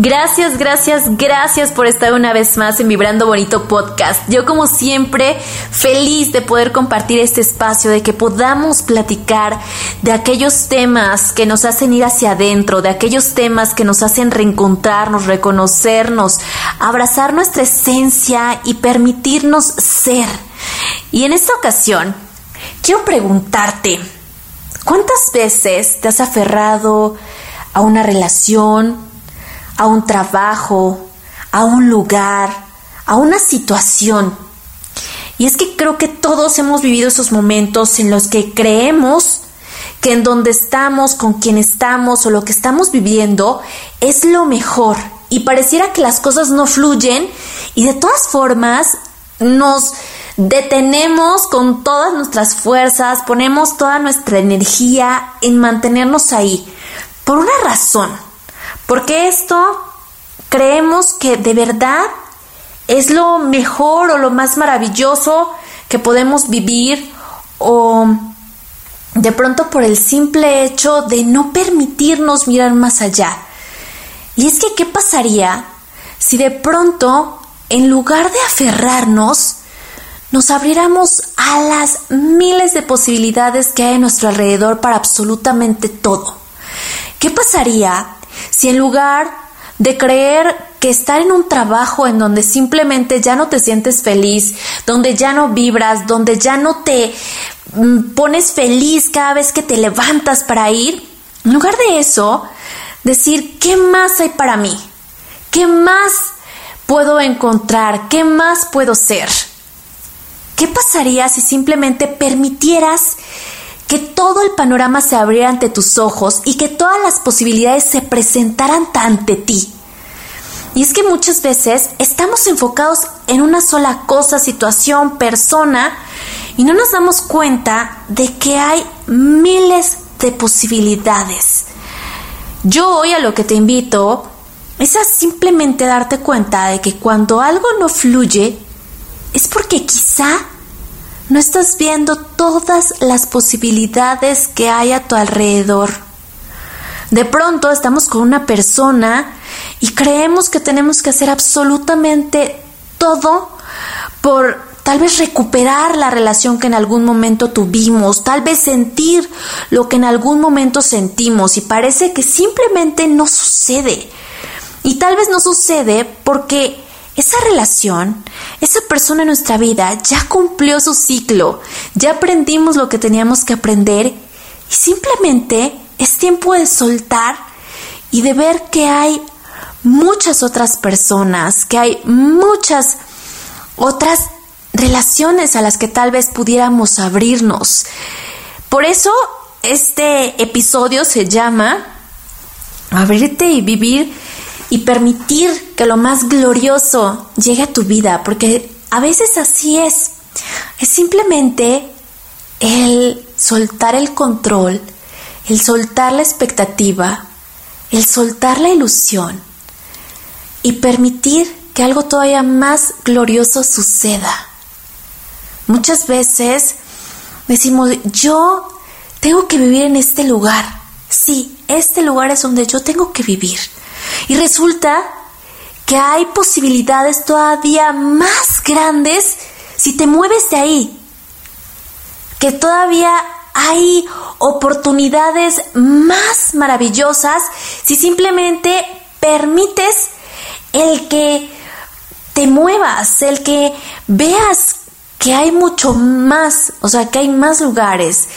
Gracias, gracias, gracias por estar una vez más en Vibrando Bonito Podcast. Yo como siempre feliz de poder compartir este espacio, de que podamos platicar de aquellos temas que nos hacen ir hacia adentro, de aquellos temas que nos hacen reencontrarnos, reconocernos, abrazar nuestra esencia y permitirnos ser. Y en esta ocasión, quiero preguntarte, ¿cuántas veces te has aferrado a una relación? A un trabajo, a un lugar, a una situación. Y es que creo que todos hemos vivido esos momentos en los que creemos que en donde estamos, con quien estamos o lo que estamos viviendo es lo mejor. Y pareciera que las cosas no fluyen y de todas formas nos detenemos con todas nuestras fuerzas, ponemos toda nuestra energía en mantenernos ahí. Por una razón. Porque esto creemos que de verdad es lo mejor o lo más maravilloso que podemos vivir o de pronto por el simple hecho de no permitirnos mirar más allá. Y es que, ¿qué pasaría si de pronto, en lugar de aferrarnos, nos abriéramos a las miles de posibilidades que hay a nuestro alrededor para absolutamente todo? ¿Qué pasaría si en lugar de creer que estar en un trabajo en donde simplemente ya no te sientes feliz, donde ya no vibras, donde ya no te mm, pones feliz cada vez que te levantas para ir, en lugar de eso, decir, ¿qué más hay para mí? ¿Qué más puedo encontrar? ¿Qué más puedo ser? ¿Qué pasaría si simplemente permitieras que todo el panorama se abriera ante tus ojos y que todas las posibilidades se presentaran ante ti. Y es que muchas veces estamos enfocados en una sola cosa, situación, persona, y no nos damos cuenta de que hay miles de posibilidades. Yo hoy a lo que te invito es a simplemente darte cuenta de que cuando algo no fluye es porque quizá no estás viendo todas las posibilidades que hay a tu alrededor. De pronto estamos con una persona y creemos que tenemos que hacer absolutamente todo por tal vez recuperar la relación que en algún momento tuvimos, tal vez sentir lo que en algún momento sentimos y parece que simplemente no sucede. Y tal vez no sucede porque esa relación, esa persona en nuestra vida ya cumplió su ciclo, ya aprendimos lo que teníamos que aprender y simplemente es tiempo de soltar y de ver que hay muchas otras personas, que hay muchas otras relaciones a las que tal vez pudiéramos abrirnos. Por eso este episodio se llama Abrirte y vivir y permitir que lo más glorioso llegue a tu vida, porque a veces así es. Es simplemente el soltar el control, el soltar la expectativa, el soltar la ilusión y permitir que algo todavía más glorioso suceda. Muchas veces decimos, yo tengo que vivir en este lugar. Sí, este lugar es donde yo tengo que vivir. Y resulta que hay posibilidades todavía más grandes si te mueves de ahí. Que todavía hay oportunidades más maravillosas si simplemente permites el que te muevas, el que veas que hay mucho más, o sea, que hay más lugares,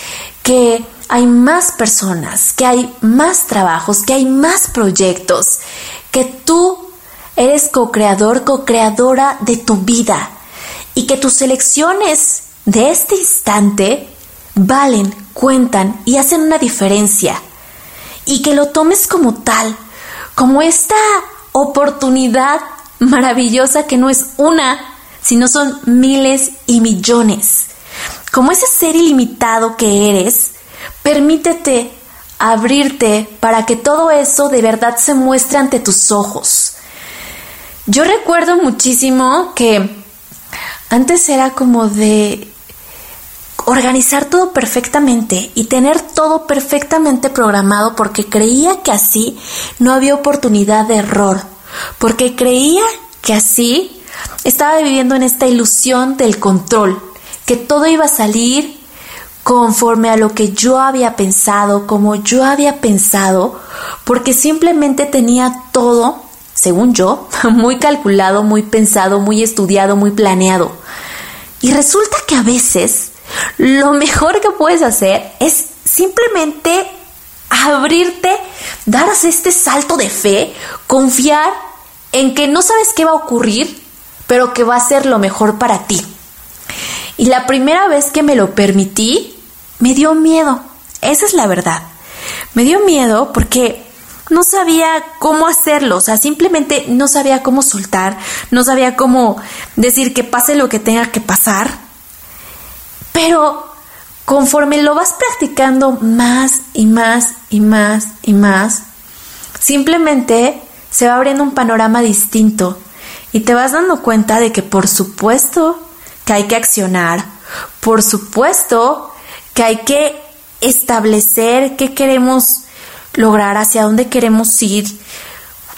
que hay más personas, que hay más trabajos, que hay más proyectos, que tú eres co-creador, co-creadora de tu vida y que tus elecciones de este instante valen, cuentan y hacen una diferencia y que lo tomes como tal, como esta oportunidad maravillosa que no es una, sino son miles y millones. Como ese ser ilimitado que eres, permítete abrirte para que todo eso de verdad se muestre ante tus ojos. Yo recuerdo muchísimo que antes era como de organizar todo perfectamente y tener todo perfectamente programado porque creía que así no había oportunidad de error, porque creía que así estaba viviendo en esta ilusión del control, que todo iba a salir conforme a lo que yo había pensado, como yo había pensado, porque simplemente tenía todo, según yo, muy calculado, muy pensado, muy estudiado, muy planeado. Y resulta que a veces lo mejor que puedes hacer es simplemente abrirte, darse este salto de fe, confiar en que no sabes qué va a ocurrir, pero que va a ser lo mejor para ti. Y la primera vez que me lo permití, me dio miedo. Esa es la verdad. Me dio miedo porque no sabía cómo hacerlo, o sea, simplemente no sabía cómo soltar, no sabía cómo decir que pase lo que tenga que pasar. Pero conforme lo vas practicando más y más y más y más, simplemente se va abriendo un panorama distinto y te vas dando cuenta de que por supuesto que hay que accionar, por supuesto que hay que establecer qué queremos lograr, hacia dónde queremos ir.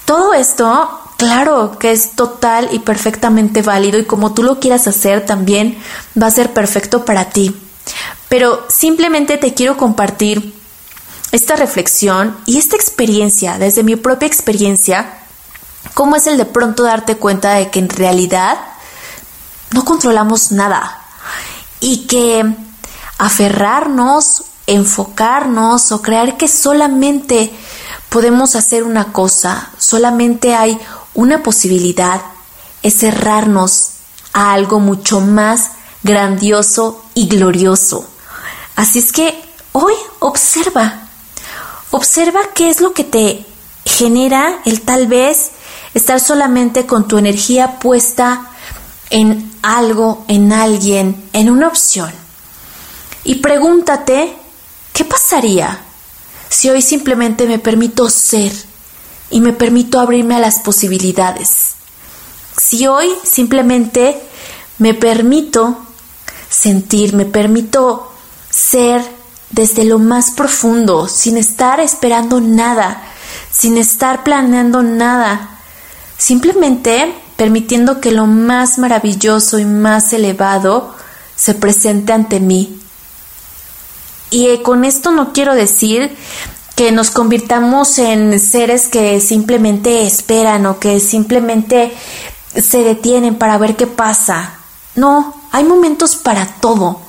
Todo esto, claro que es total y perfectamente válido y como tú lo quieras hacer también va a ser perfecto para ti. Pero simplemente te quiero compartir esta reflexión y esta experiencia, desde mi propia experiencia, cómo es el de pronto darte cuenta de que en realidad no controlamos nada y que aferrarnos enfocarnos o creer que solamente podemos hacer una cosa, solamente hay una posibilidad, es cerrarnos a algo mucho más grandioso y glorioso. Así es que hoy observa, observa qué es lo que te genera el tal vez estar solamente con tu energía puesta en algo, en alguien, en una opción. Y pregúntate ¿Qué pasaría si hoy simplemente me permito ser y me permito abrirme a las posibilidades? Si hoy simplemente me permito sentir, me permito ser desde lo más profundo, sin estar esperando nada, sin estar planeando nada, simplemente permitiendo que lo más maravilloso y más elevado se presente ante mí y eh, con esto no quiero decir que nos convirtamos en seres que simplemente esperan o que simplemente se detienen para ver qué pasa. No, hay momentos para todo.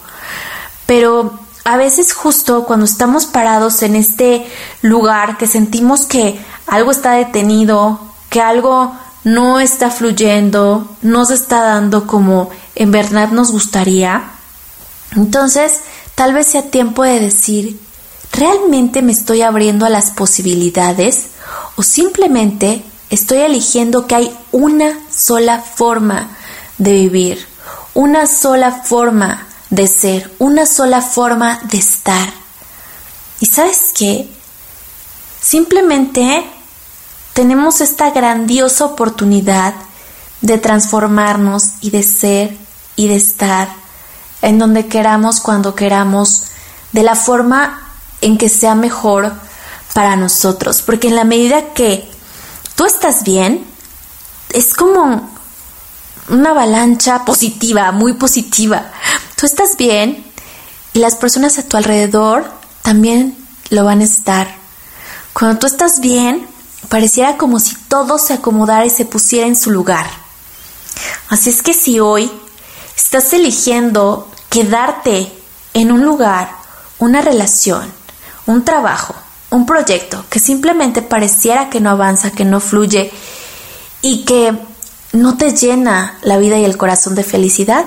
Pero a veces justo cuando estamos parados en este lugar que sentimos que algo está detenido, que algo no está fluyendo, no se está dando como en verdad nos gustaría, entonces Tal vez sea tiempo de decir, ¿realmente me estoy abriendo a las posibilidades o simplemente estoy eligiendo que hay una sola forma de vivir, una sola forma de ser, una sola forma de estar? ¿Y sabes qué? Simplemente tenemos esta grandiosa oportunidad de transformarnos y de ser y de estar en donde queramos, cuando queramos, de la forma en que sea mejor para nosotros. Porque en la medida que tú estás bien, es como una avalancha positiva, muy positiva. Tú estás bien y las personas a tu alrededor también lo van a estar. Cuando tú estás bien, pareciera como si todo se acomodara y se pusiera en su lugar. Así es que si hoy estás eligiendo quedarte en un lugar, una relación, un trabajo, un proyecto que simplemente pareciera que no avanza, que no fluye y que no te llena la vida y el corazón de felicidad,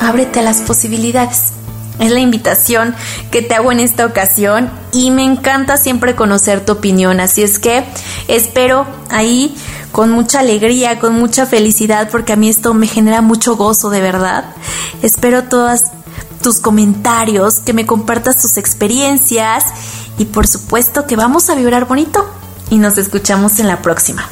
ábrete a las posibilidades. Es la invitación que te hago en esta ocasión y me encanta siempre conocer tu opinión, así es que espero ahí con mucha alegría, con mucha felicidad, porque a mí esto me genera mucho gozo de verdad. Espero todas tus comentarios, que me compartas tus experiencias y por supuesto que vamos a vibrar bonito y nos escuchamos en la próxima.